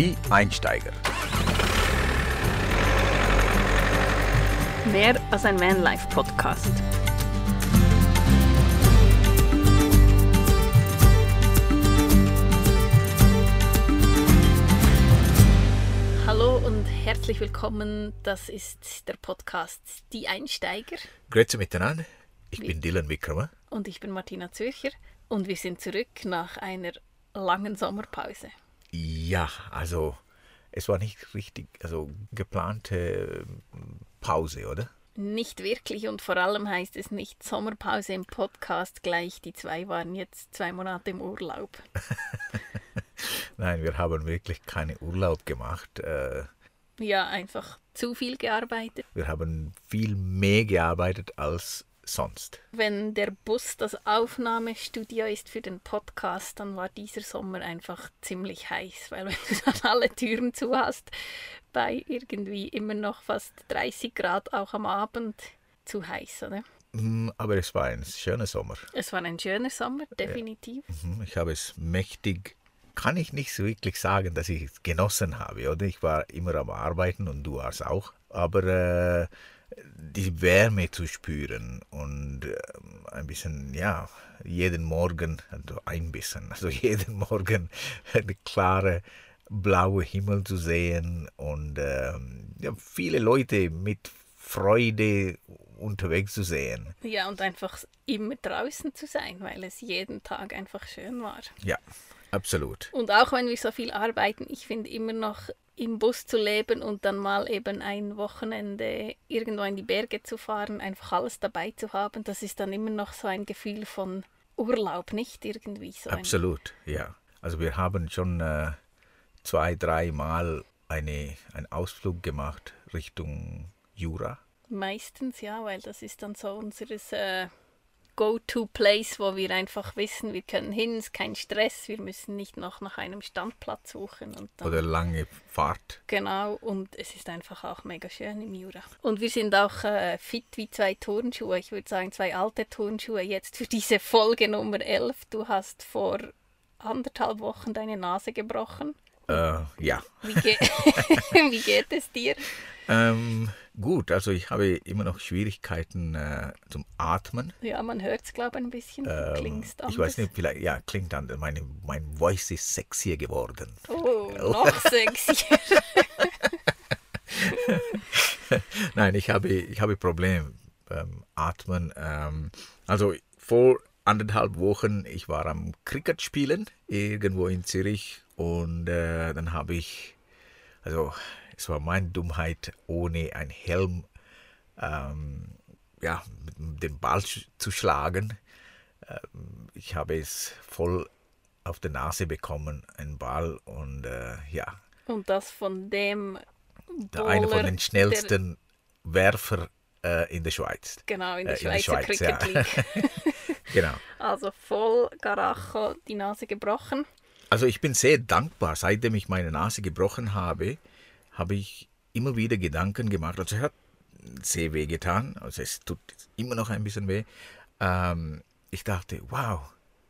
Die Einsteiger. Mehr als ein Vanlife-Podcast. Hallo und herzlich willkommen. Das ist der Podcast Die Einsteiger. Grüezi miteinander. Ich bin Dylan Wickramer. Und ich bin Martina Zürcher. Und wir sind zurück nach einer langen Sommerpause. Ja, also es war nicht richtig, also geplante ähm, Pause, oder? Nicht wirklich und vor allem heißt es nicht Sommerpause im Podcast gleich. Die zwei waren jetzt zwei Monate im Urlaub. Nein, wir haben wirklich keinen Urlaub gemacht. Äh, Ja, einfach zu viel gearbeitet. Wir haben viel mehr gearbeitet als sonst. Wenn der Bus das Aufnahmestudio ist für den Podcast, dann war dieser Sommer einfach ziemlich heiß, weil wenn du dann alle Türen zu hast, bei irgendwie immer noch fast 30 Grad auch am Abend, zu heiß, oder? Mm, Aber es war ein schöner Sommer. Es war ein schöner Sommer, definitiv. Mhm, Ich habe es mächtig, kann ich nicht so wirklich sagen, dass ich es genossen habe, oder? Ich war immer am Arbeiten und du warst auch. Aber äh, die Wärme zu spüren und äh, ein bisschen, ja, jeden Morgen, also ein bisschen, also jeden Morgen eine klare blaue Himmel zu sehen und ähm, ja, viele Leute mit Freude unterwegs zu sehen. Ja, und einfach immer draußen zu sein, weil es jeden Tag einfach schön war. Ja, absolut. Und auch wenn wir so viel arbeiten, ich finde immer noch im Bus zu leben und dann mal eben ein Wochenende irgendwo in die Berge zu fahren, einfach alles dabei zu haben, das ist dann immer noch so ein Gefühl von Urlaub, nicht irgendwie so. Absolut, ja. Also wir haben schon äh, zwei, drei Mal eine, einen Ausflug gemacht Richtung Jura. meistens, ja, weil das ist dann so unseres äh, Go-to-Place, wo wir einfach wissen, wir können hin, es ist kein Stress, wir müssen nicht noch nach einem Standplatz suchen. Und dann Oder lange Fahrt. Genau, und es ist einfach auch mega schön im Jura. Und wir sind auch äh, fit wie zwei Turnschuhe. Ich würde sagen, zwei alte Turnschuhe jetzt für diese Folge Nummer 11. Du hast vor anderthalb Wochen deine Nase gebrochen. Äh, ja. Wie, ge wie geht es dir? Ähm, gut, also ich habe immer noch Schwierigkeiten äh, zum Atmen. Ja, man hört es, glaube ich, ein bisschen. Ähm, klingst anders. ich weiß nicht, vielleicht, ja, klingt anders. Meine, mein Voice ist sexier geworden. Oh, noch sexier. Nein, ich habe, ich habe Probleme beim Atmen. Ähm, also vor anderthalb Wochen, ich war am Cricket spielen, irgendwo in Zürich. Und äh, dann habe ich, also es war meine Dummheit, ohne einen Helm ähm, ja, mit dem Ball zu schlagen. Ähm, ich habe es voll auf der Nase bekommen, einen Ball. Und äh, ja, Und das von dem der eine von den schnellsten Werfer äh, in der Schweiz. Der, genau, in der Äh, Schweizer ja. Cricket League. genau. Also voll Garacho, die Nase gebrochen. Also ich bin sehr dankbar, seitdem ich meine Nase gebrochen habe, habe ich immer wieder Gedanken gemacht. Also es hat sehr weh getan, also es tut immer noch ein bisschen weh. Ähm, ich dachte, wow,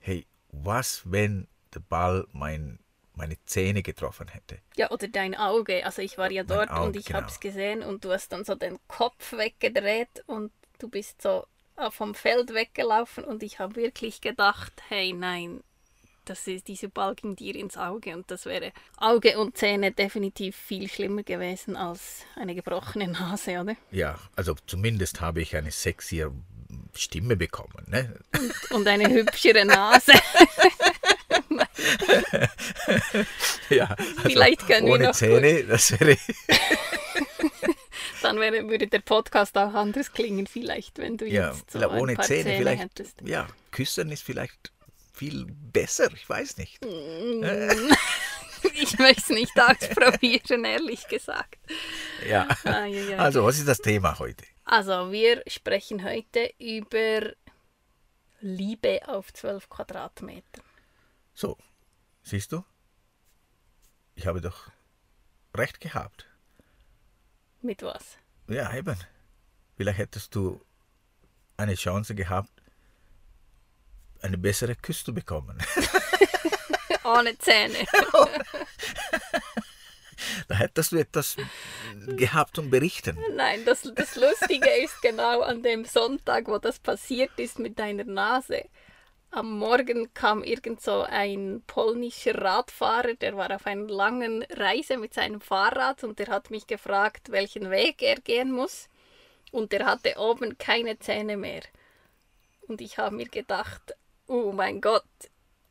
hey, was, wenn der Ball mein, meine Zähne getroffen hätte? Ja, oder dein Auge. Also ich war ja dort Auge, und ich genau. habe es gesehen und du hast dann so den Kopf weggedreht und du bist so äh, vom Feld weggelaufen und ich habe wirklich gedacht, hey nein, das ist, dieser Ball ging dir ins Auge und das wäre Auge und Zähne definitiv viel schlimmer gewesen als eine gebrochene Nase, oder? Ja, also zumindest habe ich eine sexier Stimme bekommen. Ne? Und eine hübschere Nase. Ja, also Vielleicht können wir ohne noch Zähne, das wäre Dann wäre, würde der Podcast auch anders klingen, vielleicht, wenn du ja, jetzt so vielleicht ein ohne paar Zähne, Zähne vielleicht hättest. ja, küssen ist vielleicht viel besser, ich weiß nicht. Ich möchte es nicht ausprobieren, ehrlich gesagt. Ja. Also, was ist das Thema heute? Also, wir sprechen heute über Liebe auf 12 Quadratmeter. So, siehst du? Ich habe doch recht gehabt. Mit was? Ja, eben. Vielleicht hättest du eine Chance gehabt, eine bessere Küsse zu bekommen. Ohne Zähne. Da hättest du etwas gehabt zum Berichten. Nein, das, das Lustige ist genau an dem Sonntag, wo das passiert ist mit deiner Nase. Am Morgen kam irgend so ein polnischer Radfahrer, der war auf einer langen Reise mit seinem Fahrrad und der hat mich gefragt, welchen Weg er gehen muss. Und der hatte oben keine Zähne mehr. Und ich habe mir gedacht, oh mein Gott,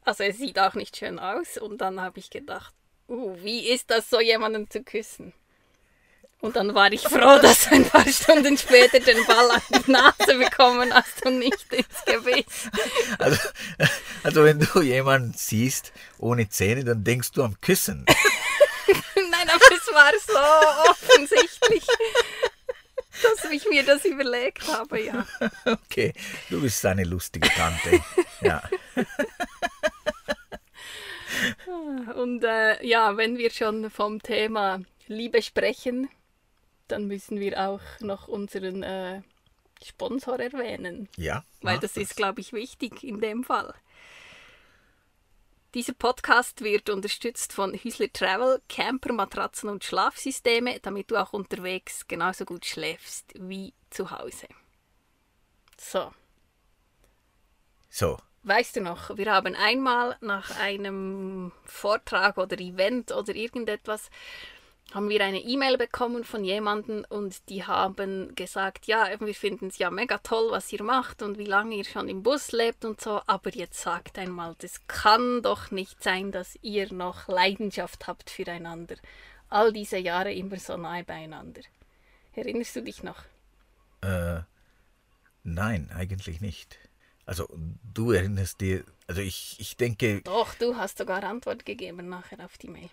also es sieht auch nicht schön aus. Und dann habe ich gedacht, uh, wie ist das, so jemanden zu küssen? Und dann war ich froh, dass du ein paar Stunden später den Ball an die Nase bekommen hast und nicht ins Gewicht. Also, also wenn du jemanden siehst ohne Zähne, dann denkst du am Küssen. Nein, aber es war so offensichtlich, dass ich mir das überlegt habe, ja. Okay, du bist eine lustige Tante. Ja. Und äh, ja, wenn wir schon vom Thema Liebe sprechen, dann müssen wir auch noch unseren äh, Sponsor erwähnen. Ja. Weil mach das ist, glaube ich, wichtig in dem Fall. Dieser Podcast wird unterstützt von Hüsler Travel, Camper, Matratzen und Schlafsysteme, damit du auch unterwegs genauso gut schläfst wie zu Hause. So, So, Weißt du noch, wir haben einmal nach einem Vortrag oder Event oder irgendetwas, haben wir eine E-Mail bekommen von jemandem und die haben gesagt, ja, wir finden es ja mega toll, was ihr macht und wie lange ihr schon im Bus lebt und so, aber jetzt sagt einmal, das kann doch nicht sein, dass ihr noch Leidenschaft habt füreinander. All diese Jahre immer so nahe beieinander. Erinnerst du dich noch? äh, nein, eigentlich nicht. Also du erinnerst dir, also ich, ich denke, Doch, du hast sogar Antwort gegeben nachher auf die Mail.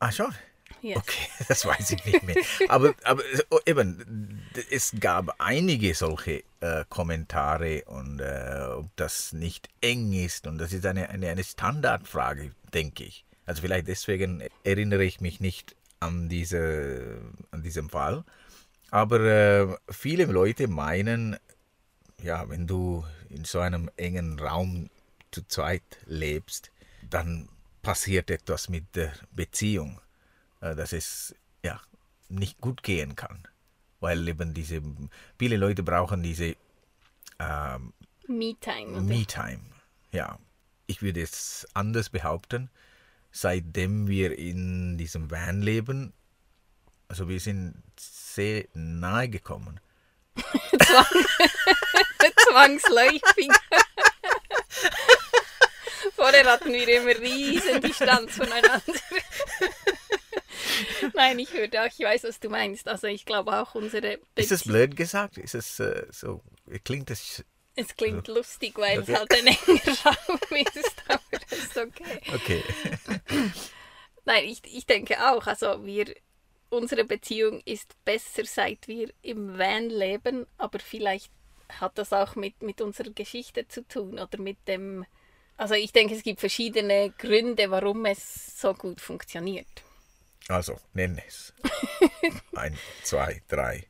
ah schon, Yes. okay, das weiß ich nicht mehr. Aber, aber oh, eben, es gab einige solche äh, Kommentare und äh, ob das nicht eng ist und das ist eine, eine, eine Standardfrage, denke ich. Also vielleicht deswegen erinnere ich mich nicht an, diese, an diesem Fall. Aber äh, viele Leute meinen, ja, wenn du in so einem engen Raum zu zweit lebst, dann passiert etwas mit der Beziehung, dass es ja nicht gut gehen kann, weil eben diese viele Leute brauchen diese ähm, Me-Time. Me-Time. Ja, ich würde es anders behaupten. Seitdem wir in diesem Van leben, also wir sind sehr nahe gekommen. Zwangsläufig. Vorher hatten wir immer riesen Distanz voneinander. Nein, ich würde auch, ich weiß, was du meinst. Also ich glaube auch unsere Ist das Bezie- blöd gesagt? Ist es äh, so? Klingt es Es klingt lustig, weil Okay. es halt ein enger Raum ist, aber das ist okay. okay? Nein, ich, ich denke auch. Also wir, unsere Beziehung ist besser, seit wir im Van leben, aber vielleicht hat das auch mit, mit unserer Geschichte zu tun oder mit dem. Also ich denke, es gibt verschiedene Gründe, warum es so gut funktioniert. Also, nenn es. Ein, zwei, drei.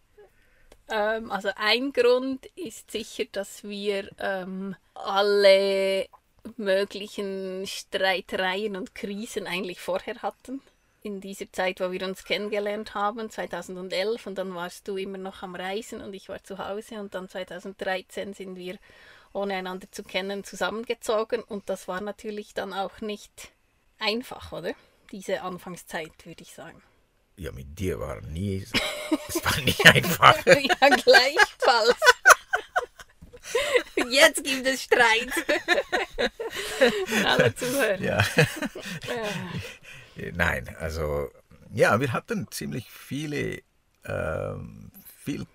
Ähm, also ein Grund ist sicher, dass wir ähm, alle möglichen Streitereien und Krisen eigentlich vorher hatten. In dieser Zeit, wo wir uns kennengelernt haben, 2011, und dann warst du immer noch am Reisen und ich war zu Hause und dann 2013 sind wir, ohne einander zu kennen, zusammengezogen und das war natürlich dann auch nicht einfach, oder? Diese Anfangszeit, würde ich sagen. Ja, mit dir war nie, es war nie einfach. ja, gleichfalls. Jetzt gibt es Streit. Alle zuhören. Ja. Nein, also ja, wir hatten ziemlich viele ähm, viel,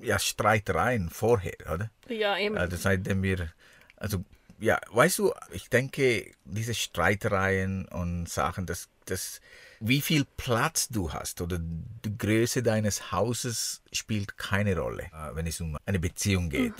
ja, Streitereien vorher, oder? Ja, eben. Also seitdem wir, also ja, weißt du, ich denke, diese Streitereien und Sachen, das, das, wie viel Platz du hast oder die Größe deines Hauses spielt keine Rolle, äh, wenn es um eine Beziehung geht.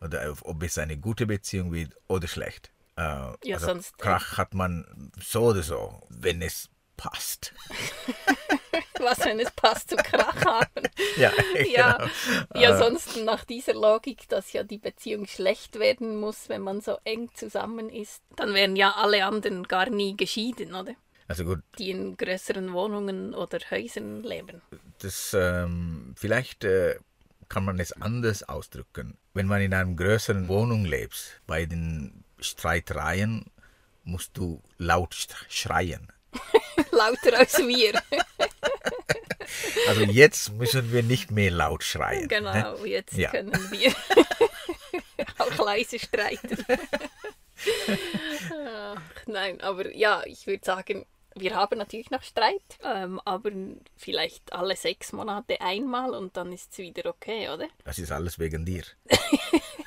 Oder auf- ob es eine gute Beziehung wird oder schlecht. Äh, Ja, also sonst- Krach hat man so oder so, wenn es passt. Was, wenn es passt zu Krach haben? ja, Ja, genau. ja, Äh, sonst nach dieser Logik, dass ja die Beziehung schlecht werden muss, wenn man so eng zusammen ist, dann wären ja alle anderen gar nie geschieden, oder? Also gut, die in größeren Wohnungen oder Häusern leben. das ähm, vielleicht äh, kann man es anders ausdrücken. Wenn man in einer größeren Wohnung lebt, bei den Streitereien musst du laut schreien. Lauter als wir. Also jetzt müssen wir nicht mehr laut schreien. Ne? genau, jetzt Ja. können wir auch leise streiten. Ach, nein, aber ja, ich würde sagen, wir haben natürlich noch Streit, ähm, aber vielleicht alle sechs Monate einmal und dann ist es wieder okay, oder? Das ist alles wegen dir.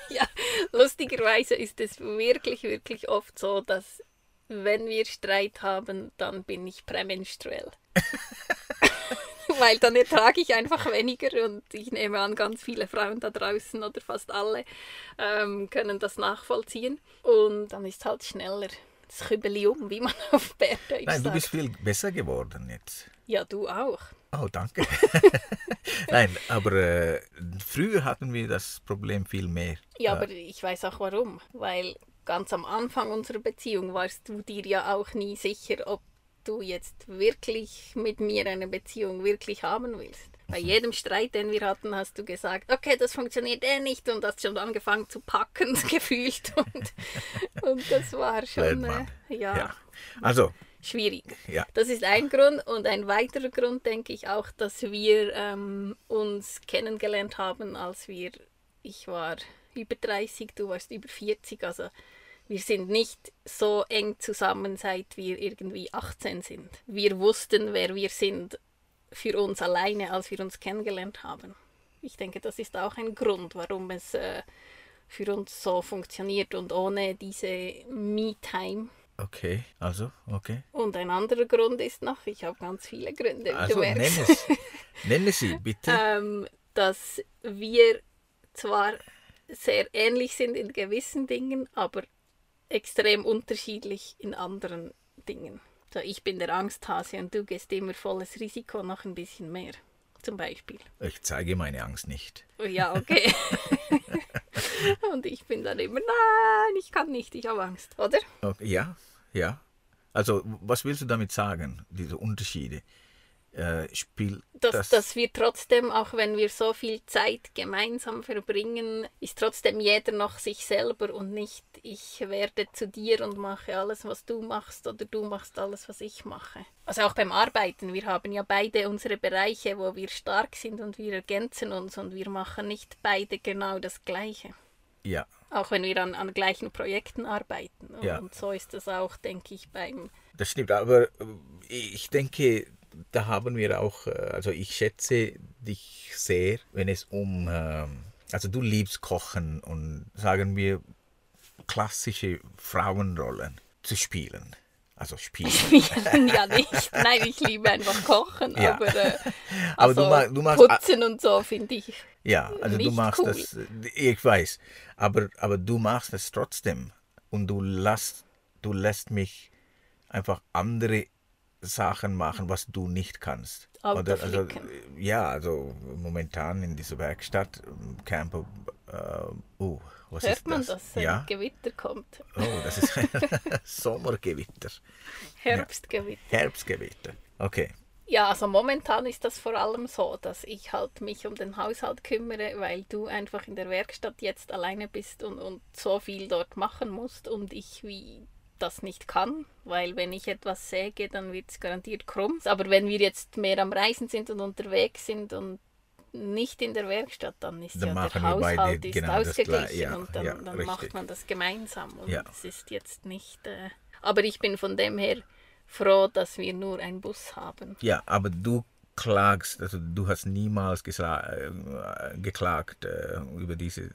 Ja, lustigerweise ist es wirklich, wirklich oft so, dass wenn wir Streit haben, dann bin ich prämenstruell. Weil dann ertrage ich einfach weniger und ich nehme an, ganz viele Frauen da draußen oder fast alle ähm, können das nachvollziehen. Und dann ist halt schneller das Kübeli um, wie man auf Bärdeutsch Nein, du bist viel besser geworden jetzt. Ja, du auch. Oh, danke. Nein, aber äh, früher hatten wir das Problem viel mehr. Ja, aber ich weiß auch warum. Weil ganz am Anfang unserer Beziehung warst du dir ja auch nie sicher, ob du jetzt wirklich mit mir eine Beziehung wirklich haben willst. Bei jedem Streit, den wir hatten, hast du gesagt, okay, das funktioniert eh nicht und hast schon angefangen zu packen, gefühlt. Und, und das war schon äh, ja, Ja. Also, schwierig. ja. Das ist ein Grund und ein weiterer Grund denke ich auch, dass wir ähm, uns kennengelernt haben, als wir, ich war über 30, du warst über 40, also wir sind nicht so eng zusammen, seit wir irgendwie 18 sind. Wir wussten, wer wir sind für uns alleine, als wir uns kennengelernt haben. Ich denke, das ist auch ein Grund, warum es äh, für uns so funktioniert und ohne diese Me-Time Okay, also, okay. und ein anderer Grund ist noch, ich habe ganz viele Gründe, Also, nenne, es, nenne sie bitte. ähm, dass wir zwar sehr ähnlich sind in gewissen Dingen, aber extrem unterschiedlich in anderen Dingen. So, ich bin der Angsthase und du gehst immer volles Risiko noch ein bisschen mehr, zum Beispiel. Ich zeige meine Angst nicht. Ja, okay. und ich bin dann immer, nein, ich kann nicht, ich habe Angst, oder? Okay, ja, ja. Also, was willst du damit sagen, diese Unterschiede? Äh, spielt dass, das, dass wir trotzdem, auch wenn wir so viel Zeit gemeinsam verbringen, ist trotzdem jeder noch sich selber und nicht ich werde zu dir und mache alles, was du machst oder du machst alles, was ich mache. Also auch beim Arbeiten, wir haben ja beide unsere Bereiche, wo wir stark sind und wir ergänzen uns und wir machen nicht beide genau das Gleiche. ja, Auch wenn wir an, an gleichen Projekten arbeiten. Und, Ja. und so ist das auch, denke ich, beim das stimmt. Aber äh, ich denke, da haben wir auch, äh, also ich schätze dich sehr, wenn es um, ähm, also du liebst Kochen und sagen wir klassische Frauenrollen zu spielen. Also spielen. Spielen ja nicht. Nein, ich liebe einfach Kochen, Ja. aber, äh, Aber du also ma- du machst- Putzen und so finde ich. Ja, also du machst cool. das, ich weiß, aber, aber du machst es trotzdem und du lässt, du lässt mich einfach andere Sachen machen, was du nicht kannst. Auto also, ja, also momentan in dieser Werkstatt, ähm, Camper, äh, oh, was Hört ist man, das? dass ein ja, Gewitter kommt? oh, das ist Sommergewitter, Herbstgewitter. Herbstgewitter. Okay, Ja, also momentan ist das vor allem so, dass ich halt mich um den Haushalt kümmere, weil du einfach in der Werkstatt jetzt alleine bist und, und so viel dort machen musst und ich wie das nicht kann, weil wenn ich etwas säge, dann wird es garantiert krumm. Aber wenn wir jetzt mehr am Reisen sind und unterwegs sind und nicht in der Werkstatt, dann ist Dann ja der Haushalt ist genau ausgeglichen ja, und dann, ja, dann macht man das gemeinsam und Ja. es ist jetzt nicht... Äh, aber ich bin von dem her froh, dass wir nur einen Bus haben. Ja, aber du klagst, also du hast niemals äh, geklagt äh, über diese.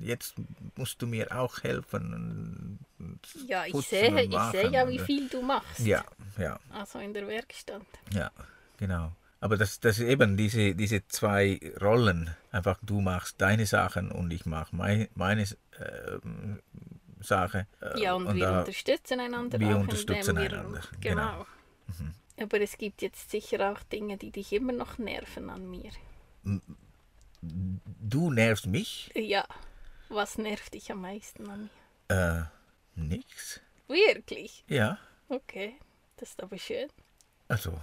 Jetzt musst du mir auch helfen. und Ja, ich sehe, und ich sehe ja, und, wie äh, viel du machst. Ja, ja, Also in der Werkstatt. ja, genau. Aber das, das eben diese, diese zwei Rollen. Einfach du machst deine Sachen und ich mache mein, meine ähm, Sache. äh, Ja, und, wir da- unterstützen einander wir auch, unterstützen wir, einander, Genau. genau. Aber es gibt jetzt sicher auch Dinge, die dich immer noch nerven an mir. Du nervst mich? Ja, was nervt dich am meisten an mir? Äh, nix. Wirklich? Ja. Okay. Das ist aber schön. Also,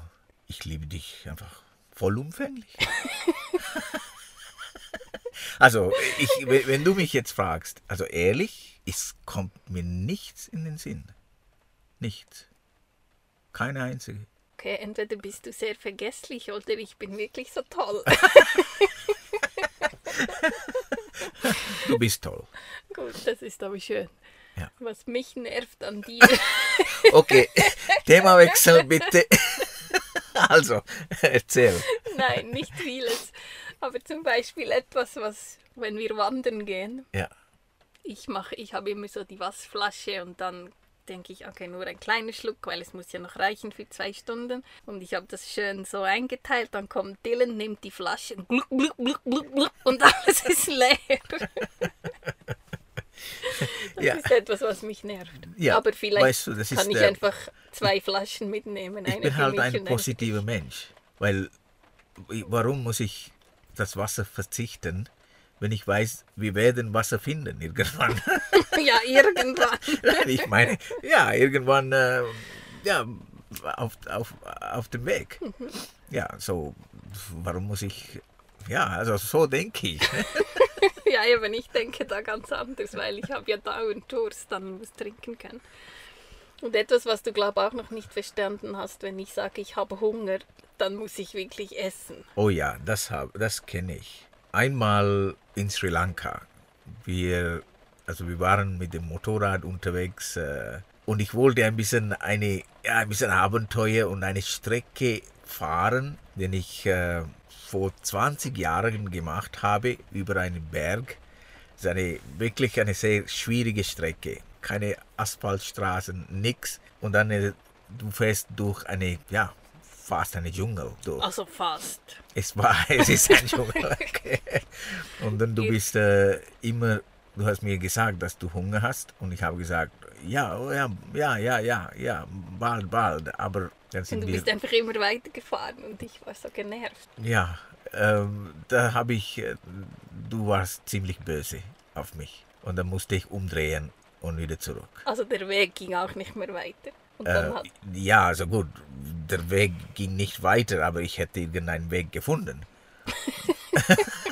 ich liebe dich einfach vollumfänglich. also, ich, wenn wenn du mich jetzt fragst, also ehrlich, es kommt mir nichts in den Sinn. Nichts. Keine einzige. Okay, entweder bist du sehr vergesslich oder ich bin wirklich so toll. Du bist toll. Gut, das ist aber schön. Ja. Was mich nervt an dir. Okay, Themawechsel bitte. Also, erzähl. Nein, nicht vieles. Aber zum Beispiel etwas, was, wenn wir wandern gehen, Ja. ich mache, ich habe immer so die Wasserflasche und dann denke ich, okay, nur ein kleiner Schluck, weil es muss ja noch reichen für zwei Stunden. Und ich habe das schön so eingeteilt. Dann kommt Dylan, nimmt die Flasche und gluck, gluck, gluck, und alles ist leer. Das Ja. ist etwas, was mich nervt. Ja, Aber vielleicht weißt du, kann ich einfach zwei Flaschen mitnehmen. Ich bin halt ein positiver Mensch. Weil, warum muss ich das Wasser verzichten, wenn ich weiß, wir werden Wasser finden irgendwann? Ja, irgendwann. Nein, ich meine, ja, irgendwann, äh, ja, auf, auf, auf dem Weg. Mhm. Ja, so, warum muss ich, ja, also so denke ich. Ja, eben, ich denke da ganz anders, weil ich habe ja dauernd Durst, dann muss trinken können. Und etwas, was du, glaube ich, auch noch nicht verstanden hast, wenn ich sage, ich habe Hunger, dann muss ich wirklich essen. Oh ja, das, hab- das kenne ich. Einmal in Sri Lanka. Wir, also wir waren mit dem Motorrad unterwegs äh, und ich wollte ein bisschen eine, ja, ein bisschen Abenteuer und eine Strecke fahren, den ich äh, vor 20 Jahren gemacht habe über einen Berg. Das ist eine, wirklich eine sehr schwierige Strecke. Keine Asphaltstraßen, nix. Und dann äh, du fährst durch eine, ja, fast eine Dschungel durch. Also fast. Es war, es ist ein Dschungel. Okay. Und dann du bist äh, immer, du hast mir gesagt, dass du Hunger hast und ich habe gesagt, ja, oh ja, ja, ja, ja, ja, bald, bald. Aber dann Und sind du wir, bist einfach immer weitergefahren und ich war so genervt. ja, ähm, da habe ich, äh, du warst ziemlich böse auf mich und dann musste ich umdrehen und wieder zurück. Also der Weg ging auch nicht mehr weiter. Und dann Äh, hat, ja, also gut, der Weg ging nicht weiter, aber ich hätte irgendeinen Weg gefunden.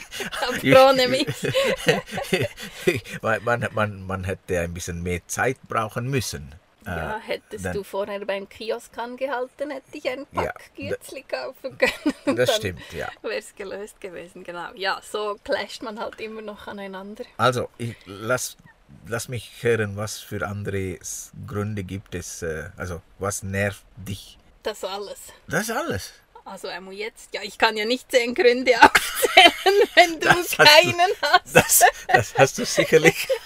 Weil man, man, man hätte ein bisschen mehr Zeit brauchen müssen. Ja, Äh, hättest dann- du vorher beim Kiosk angehalten, hätte ich ein Ja, Pack Gürzli kaufen können. Das stimmt, ja. Wäre es gelöst gewesen, genau. Ja, so clasht man halt immer noch aneinander. Also, ich, lass, lass mich hören, was für andere Gründe gibt es. Äh, also, was nervt dich? Das alles. Das alles. Also einmal jetzt, ja, ich kann ja nicht zehn Gründe aufzählen, wenn du Das hast du- keinen hast. Das, das hast du sicherlich.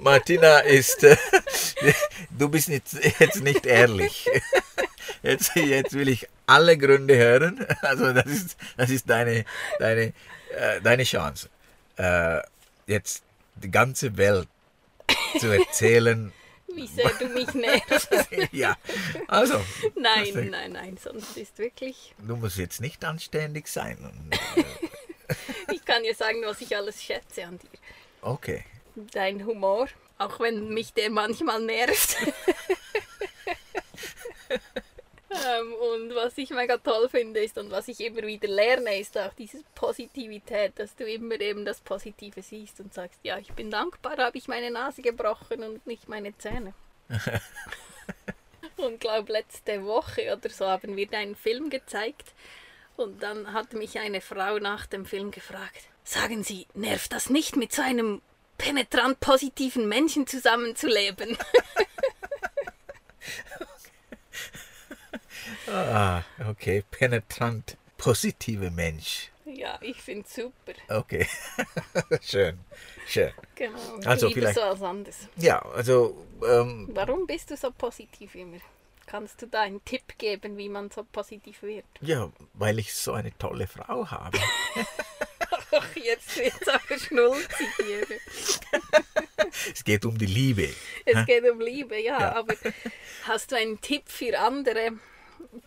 Martina ist, äh, du bist nicht, jetzt nicht ehrlich. Jetzt, jetzt will ich alle Gründe hören. Also das ist, das ist deine, deine, äh, deine Chance. Äh, jetzt die ganze Welt zu erzählen. Wie sehr du mich nervst. ja, also Nein, nein, nein, sonst ist wirklich, du musst jetzt nicht anständig sein. Äh, ich kann ja sagen, was ich alles schätze an dir. okay. Dein Humor, auch wenn mich der manchmal nervt. Ähm, und was ich mega toll finde ist und was ich immer wieder lerne, ist auch diese Positivität, dass du immer eben das Positive siehst und sagst, ja, ich bin dankbar, habe ich meine Nase gebrochen und nicht meine Zähne. und glaube letzte Woche oder so haben wir deinen Film gezeigt und dann hat mich eine Frau nach dem Film gefragt, sagen Sie, nervt das nicht mit so einem penetrant positiven Menschen zusammenzuleben? Ah, okay. Penetrant, positive Mensch. ja, ich finde super. Okay. schön, schön. Genau. Also Lieber vielleicht- so als anders. Ja, also, ähm, Warum bist du so positiv immer? Kannst du da einen Tipp geben, wie man so positiv wird? ja, weil ich so eine tolle Frau habe. Ach, jetzt wird es aber schnulzig hier. es geht um die Liebe. Es geht um Liebe, ja, Ja. aber hast du einen Tipp für andere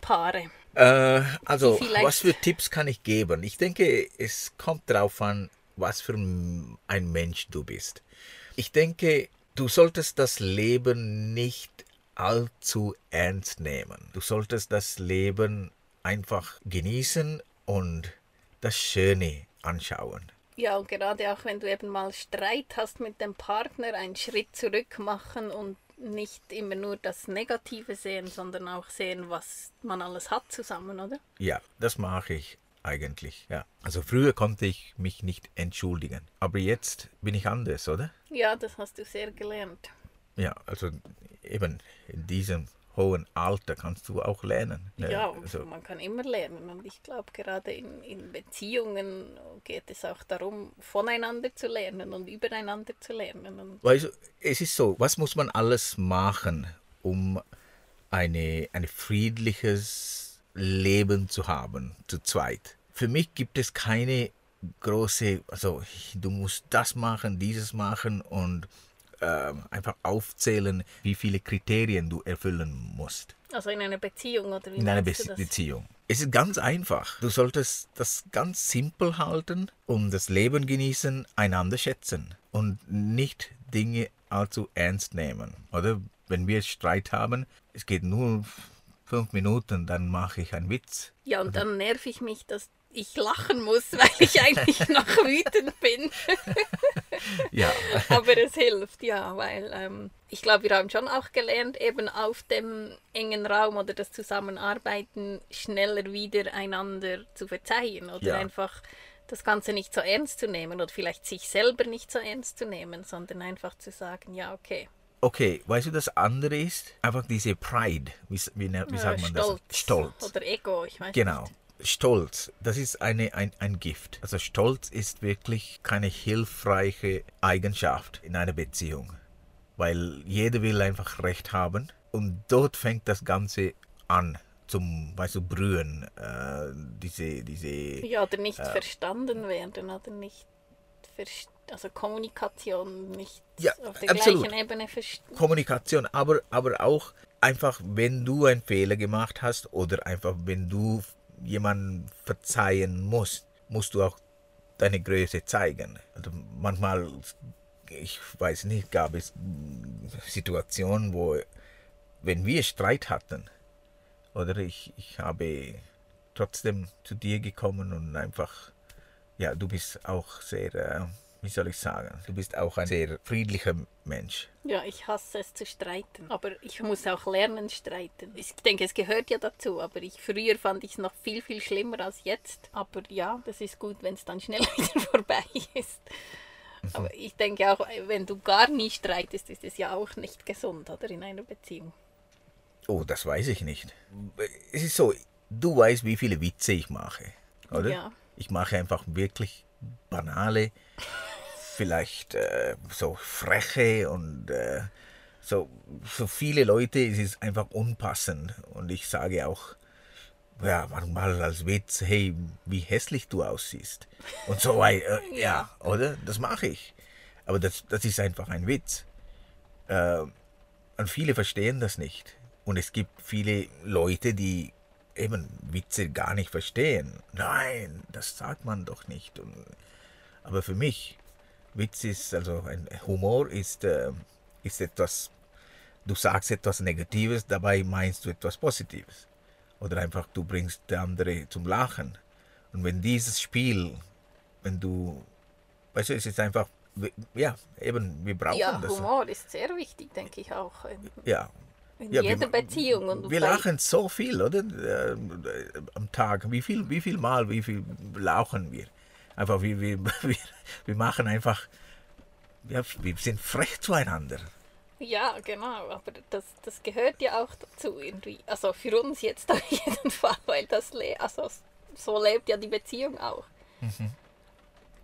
Paare? Äh, also, Vielleicht- was für Tipps kann ich geben? Ich denke, es kommt darauf an, was für ein Mensch du bist. Ich denke, du solltest das Leben nicht allzu ernst nehmen. Du solltest das Leben einfach genießen und das Schöne anschauen. Ja, und gerade auch wenn du eben mal Streit hast mit dem Partner, einen Schritt zurück machen und nicht immer nur das Negative sehen, sondern auch sehen, was man alles hat zusammen, oder? Ja, das mache ich eigentlich, ja. Also früher konnte ich mich nicht entschuldigen, aber jetzt bin ich anders, oder? Ja, das hast du sehr gelernt. Ja, also eben in diesem hohen Alter kannst du auch lernen. ne? Ja, also, man kann immer lernen und ich glaube, gerade in, in Beziehungen geht es auch darum, voneinander zu lernen und übereinander zu lernen. Und weißt du, es ist so, was muss man alles machen, um eine, ein friedliches Leben zu haben, zu zweit? Für mich gibt es keine große, also du musst das machen, dieses machen und ähm, einfach aufzählen, wie viele Kriterien du erfüllen musst also in einer Beziehung oder wie in einer Be? Beziehung. Es ist ganz einfach. Du solltest das ganz simpel halten und das Leben genießen, einander schätzen und nicht Dinge allzu ernst nehmen. Oder wenn wir Streit haben, es geht nur fünf Minuten, dann mache ich einen Witz. Ja, und dann nerv ich mich, dass ich lachen muss, weil ich eigentlich noch wütend bin. Ja, Aber es hilft, ja, weil ähm, ich glaube, wir haben schon auch gelernt, eben auf dem engen Raum oder das Zusammenarbeiten schneller wieder einander zu verzeihen oder Ja. einfach das Ganze nicht so ernst zu nehmen oder vielleicht sich selber nicht so ernst zu nehmen, sondern einfach zu sagen, ja, okay. okay, weißt du, das andere ist einfach diese Pride. Wie, wie, wie sagt man Stolz. das? Stolz. Oder Ego, ich weiß Genau. nicht. Stolz, das ist eine, ein, ein Gift. Also Stolz ist wirklich keine hilfreiche Eigenschaft in einer Beziehung, weil jeder will einfach Recht haben und dort fängt das Ganze an zum, weißt du, Brühen, äh, diese, diese, Ja, oder nicht verstanden werden oder nicht also Kommunikation nicht Ja, auf der absolut. gleichen Ebene verstehen. Kommunikation, aber, aber auch einfach, wenn du einen Fehler gemacht hast oder einfach, wenn du jemanden verzeihen musst, musst du auch deine Größe zeigen. Also manchmal, ich weiß nicht, gab es Situationen, wo, wenn wir Streit hatten, oder ich, ich habe trotzdem zu dir gekommen und einfach, ja, du bist auch sehr, äh, wie soll ich sagen, du bist auch ein sehr friedlicher Mensch. Ja, ich hasse es zu streiten, aber ich muss auch lernen streiten. Ich denke, es gehört ja dazu, aber ich früher fand ich es noch viel viel schlimmer als jetzt. Aber ja, das ist gut, wenn es dann schnell wieder vorbei ist. Aber ich denke auch, wenn du gar nie streitest, ist es ja auch nicht gesund, oder in einer Beziehung. Oh, das weiß ich nicht. Es ist so, du weißt, wie viele Witze ich mache, oder? Ja. Ich mache einfach wirklich banale, vielleicht äh, so freche und äh, so für viele Leute ist es einfach unpassend. Und ich sage auch, ja, manchmal als Witz, hey, wie hässlich du aussiehst. Und so weiter. Äh, ja, oder? Das mache ich. Aber das, das ist einfach ein Witz. Äh, und viele verstehen das nicht. Und es gibt viele Leute, die eben Witze gar nicht verstehen. Nein, das sagt man doch nicht. Und, aber für mich, Witz ist, also ein Humor ist, äh, ist etwas, du sagst etwas Negatives, dabei meinst du etwas Positives. Oder einfach du bringst der andere zum Lachen. Und wenn dieses Spiel, wenn du, weißt du, es ist einfach, ja, eben, wir brauchen Ja, das. Humor ist sehr wichtig, denke ich auch. Ja, in Ja, jeder wir, Beziehung. Und wir lachen so viel, oder? Äh, am Tag. Wie viel, wie viel Mal, wie viel lachen wir? Einfach, wir, wir, wir, wir machen einfach, ja, wir sind frech zueinander. Ja, genau, aber das, das gehört ja auch dazu irgendwie. Also für uns jetzt auf jeden Fall, weil das le also so lebt ja die Beziehung auch.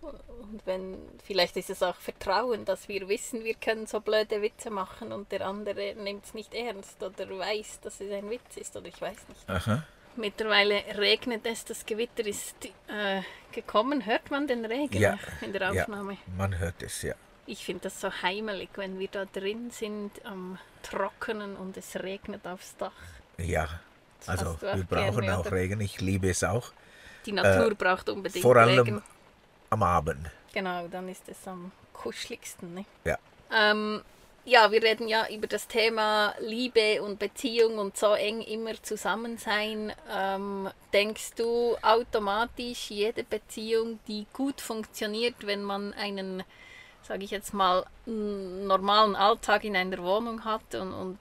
Und wenn, vielleicht ist es auch Vertrauen, dass wir wissen, wir können so blöde Witze machen und der andere nimmt es nicht ernst oder weiß, dass es ein Witz ist oder ich weiß nicht. Aha. Mittlerweile regnet es, das Gewitter ist äh, gekommen. Hört man den Regen Ja, in der ja, Aufnahme? man hört es, ja. Ich finde das so heimelig, wenn wir da drin sind am Trockenen und es regnet aufs Dach. Ja, also du auch wir brauchen gerne, auch oder? Regen. Ich liebe es auch. Die Natur braucht unbedingt Äh, Vor allem Regen. am Abend. Genau, dann ist es am kuscheligsten. Ne? Ja. Ähm, ja, wir reden ja über das Thema Liebe und Beziehung und so eng immer zusammen sein. Ähm, denkst du automatisch, jede Beziehung, die gut funktioniert, wenn man einen, sage ich jetzt mal, normalen Alltag in einer Wohnung hat und, und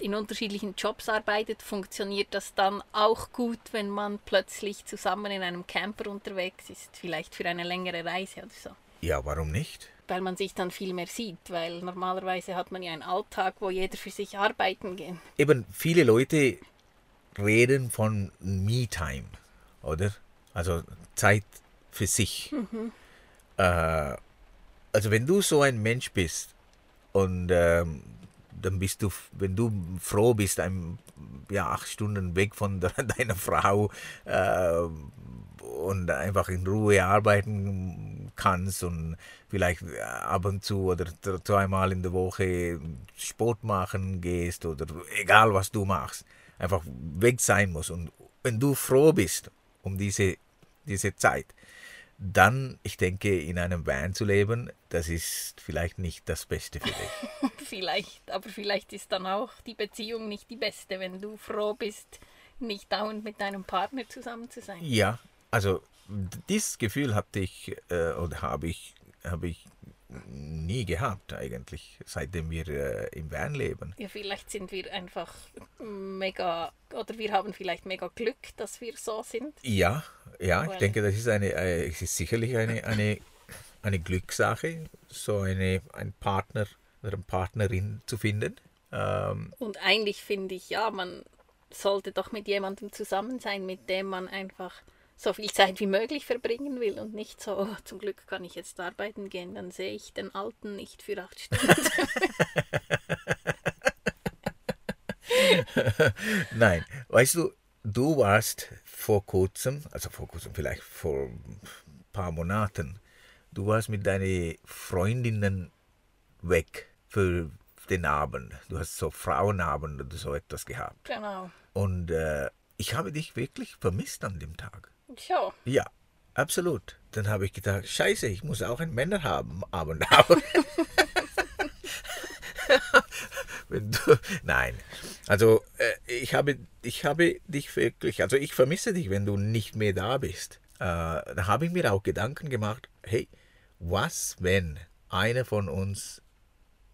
in unterschiedlichen Jobs arbeitet, funktioniert das dann auch gut, wenn man plötzlich zusammen in einem Camper unterwegs ist, vielleicht für eine längere Reise oder so? Ja, warum nicht? Weil man sich dann viel mehr sieht, weil normalerweise hat man ja einen Alltag, wo jeder für sich arbeiten geht. Eben, viele Leute reden von Me-Time, oder? Also Zeit für sich. Mhm. Äh, also wenn du so ein Mensch bist und ähm, dann bist du, wenn du froh bist, ein, ja, acht Stunden weg von de, deiner Frau äh, und einfach in Ruhe arbeiten kannst und vielleicht ab und zu oder zweimal in der Woche Sport machen gehst oder egal was du machst, einfach weg sein muss. Und wenn du froh bist um diese, diese Zeit, dann, ich denke, in einem Van zu leben, das ist vielleicht nicht das Beste für dich. vielleicht, aber vielleicht ist dann auch die Beziehung nicht die beste, wenn du froh bist, nicht dauernd mit deinem Partner zusammen zu sein. Ja, also dieses Gefühl hatte ich äh, oder habe ich, habe ich nie gehabt eigentlich, seitdem wir äh, im Van leben. Ja, vielleicht sind wir einfach mega, oder wir haben vielleicht mega Glück, dass wir so sind. Ja, ja, Weil ich denke, das ist, eine, äh, es ist sicherlich eine, eine, eine Glückssache, so eine, einen Partner oder eine Partnerin zu finden. Ähm, Und eigentlich finde ich, ja, man sollte doch mit jemandem zusammen sein, mit dem man einfach so viel Zeit wie möglich verbringen will und nicht so, oh, zum Glück kann ich jetzt arbeiten gehen, dann sehe ich den Alten nicht für acht Stunden. Nein, weißt du, du warst vor kurzem, also vor kurzem vielleicht vor ein paar Monaten, du warst mit deinen Freundinnen weg für den Abend. Du hast so Frauenabend oder so etwas gehabt. Genau. Und äh, ich habe dich wirklich vermisst an dem Tag. Ja. Ja, absolut. Dann habe ich gedacht, scheiße, ich muss auch einen Männer haben, haben. Wenn du, nein, also äh, ich, habe, ich habe dich wirklich, also ich vermisse dich, wenn du nicht mehr da bist. Äh, da habe ich mir auch Gedanken gemacht, hey, was, wenn einer von uns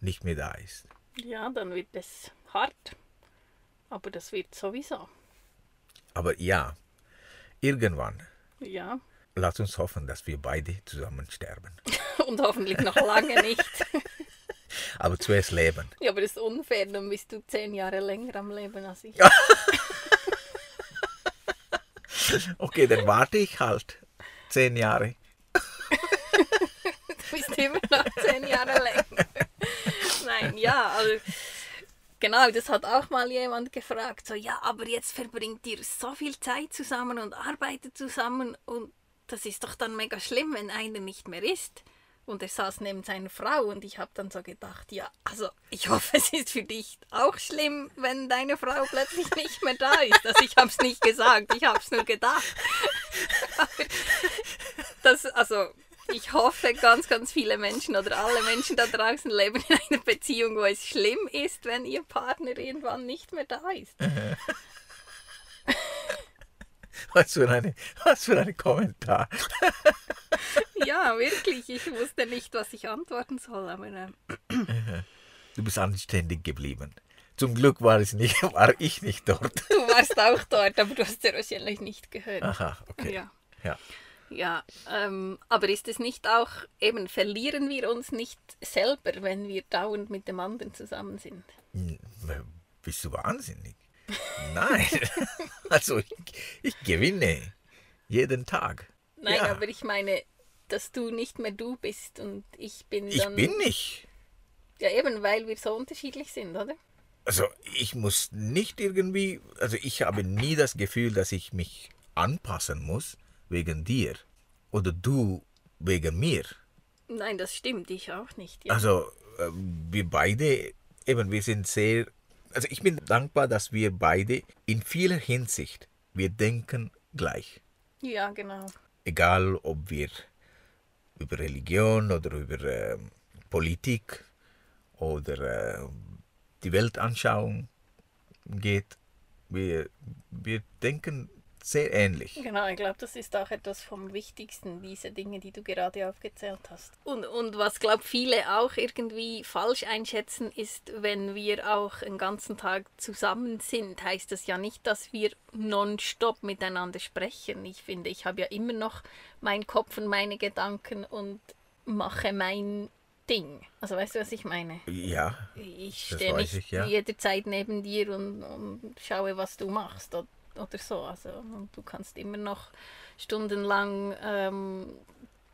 nicht mehr da ist? Ja, dann wird es hart, aber das wird sowieso. Aber ja, irgendwann. Ja. Lass uns hoffen, dass wir beide zusammen sterben. Und hoffentlich noch lange nicht. aber zuerst leben. Ja, aber das ist unfair, dann bist du zehn Jahre länger am Leben als ich. okay, dann warte ich halt zehn Jahre. du bist immer noch zehn Jahre länger. Nein, ja, also Genau, das hat auch mal jemand gefragt. So, ja, aber jetzt verbringt ihr so viel Zeit zusammen und arbeitet zusammen und das ist doch dann mega schlimm, wenn einer nicht mehr ist. Und er saß neben seiner Frau und ich habe dann so gedacht, ja, also ich hoffe, es ist für dich auch schlimm, wenn deine Frau plötzlich nicht mehr da ist. Also ich habe es nicht gesagt, ich habe es nur gedacht. das, also ich hoffe, ganz, ganz viele Menschen oder alle Menschen da draußen leben in einer Beziehung, wo es schlimm ist, wenn ihr Partner irgendwann nicht mehr da ist. Was für, eine, was für ein Kommentar. ja, wirklich. Ich wusste nicht, was ich antworten soll. Aber, äh. Du bist anständig geblieben. Zum Glück war, es nicht, war ich nicht dort. Du warst auch dort, aber du hast ja wahrscheinlich nicht gehört. Aha, okay. Ja. ja. Ja, ähm, aber ist es nicht auch, eben verlieren wir uns nicht selber, wenn wir dauernd mit dem anderen zusammen sind? Hm, bist du wahnsinnig? Nein, also ich, ich, gewinne jeden Tag. Nein, ja. aber ich meine, dass du nicht mehr du bist und ich bin dann... Ich bin nicht. Ja, eben, weil wir so unterschiedlich sind, oder? Also ich muss nicht irgendwie, also ich habe nie das Gefühl, dass ich mich anpassen muss wegen dir oder du wegen mir. Nein, das stimmt, ich auch nicht. Ja. Also äh, wir beide, eben, wir sind sehr, also ich bin dankbar, dass wir beide in vieler Hinsicht, wir denken gleich. Ja, genau. Egal, ob wir über Religion oder über äh, Politik oder äh, die Weltanschauung geht. Wir, wir denken sehr ähnlich. Genau, ich glaube, das ist auch etwas vom Wichtigsten, diese Dinge, die du gerade aufgezählt hast. Und, und was, glaube viele auch irgendwie falsch einschätzen, ist, wenn wir auch einen ganzen Tag zusammen sind, heißt das ja nicht, dass wir nonstop miteinander sprechen. Ich finde, ich habe ja immer noch meinen Kopf und meine Gedanken und mache mein Ding. Also weißt du, was ich meine? Ja. Ich stehe nicht ich, ja. jederzeit neben dir und, und schaue, was du machst oder, so. Also und du kannst immer noch stundenlang ähm,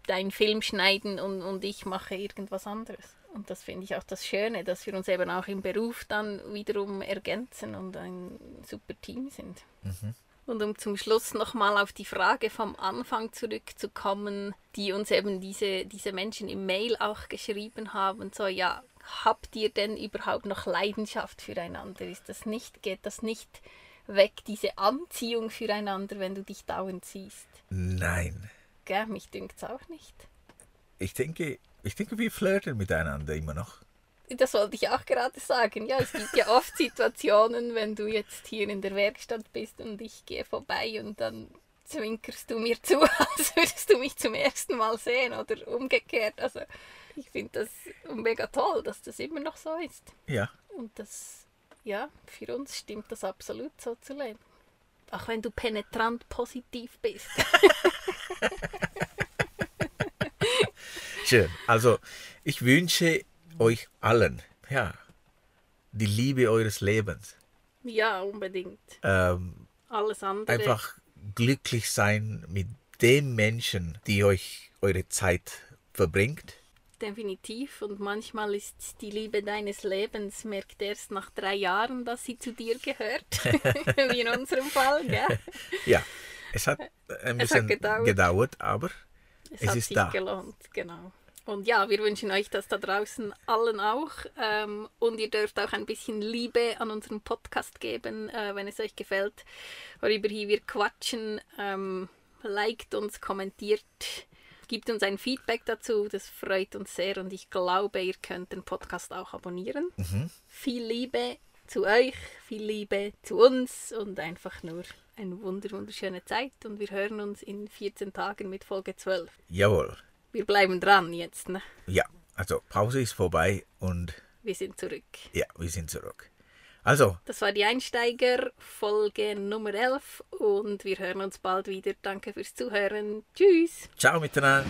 deinen Film schneiden und, und ich mache irgendwas anderes. Und das finde ich auch das Schöne, dass wir uns eben auch im Beruf dann wiederum ergänzen und ein super Team sind. Mhm. Und um zum Schluss nochmal auf die Frage vom Anfang zurückzukommen, die uns eben diese, diese Menschen im Mail auch geschrieben haben, so ja, habt ihr denn überhaupt noch Leidenschaft füreinander? Ist das nicht, geht das nicht weg, diese Anziehung füreinander, wenn du dich dauernd siehst? Nein. Gell, mich dünkt es auch nicht. Ich denke, ich denke, wir flirten miteinander immer noch das wollte ich auch gerade sagen. Ja, es gibt ja oft Situationen, wenn du jetzt hier in der Werkstatt bist und ich gehe vorbei und dann zwinkerst du mir zu, als würdest du mich zum ersten Mal sehen oder umgekehrt. Also ich finde das mega toll, dass das immer noch so ist. Ja. Und das, ja, für uns stimmt das absolut so zu leben. Auch wenn du penetrant positiv bist. Schön. Also ich wünsche euch allen, ja, die Liebe eures Lebens. Ja, unbedingt. Ähm, Alles andere. Einfach glücklich sein mit dem Menschen, die euch eure Zeit verbringt. Definitiv. Und manchmal ist die Liebe deines Lebens, merkt erst nach drei Jahren, dass sie zu dir gehört. Wie in unserem Fall, gell? Ja, es hat ein bisschen hat gedauert. gedauert. aber es, es ist da. gelohnt, genau. Und ja, wir wünschen euch das da draußen allen auch. Ähm, und ihr dürft auch ein bisschen Liebe an unseren Podcast geben, äh, wenn es euch gefällt, worüber hier wir quatschen. Ähm, liked uns, kommentiert, gibt uns ein Feedback dazu. Das freut uns sehr. Und ich glaube, ihr könnt den Podcast auch abonnieren. Mhm. Viel Liebe zu euch, viel Liebe zu uns und einfach nur eine wunderschöne Zeit. Und wir hören uns in 14 Tagen mit Folge 12. Jawohl. Wir bleiben dran jetzt, ne? Ja, also Pause ist vorbei und wir sind zurück. Ja, wir sind zurück. Also. Das war die Einsteiger-Folge Nummer 11 und wir hören uns bald wieder. Danke fürs Zuhören. Tschüss. Ciao miteinander.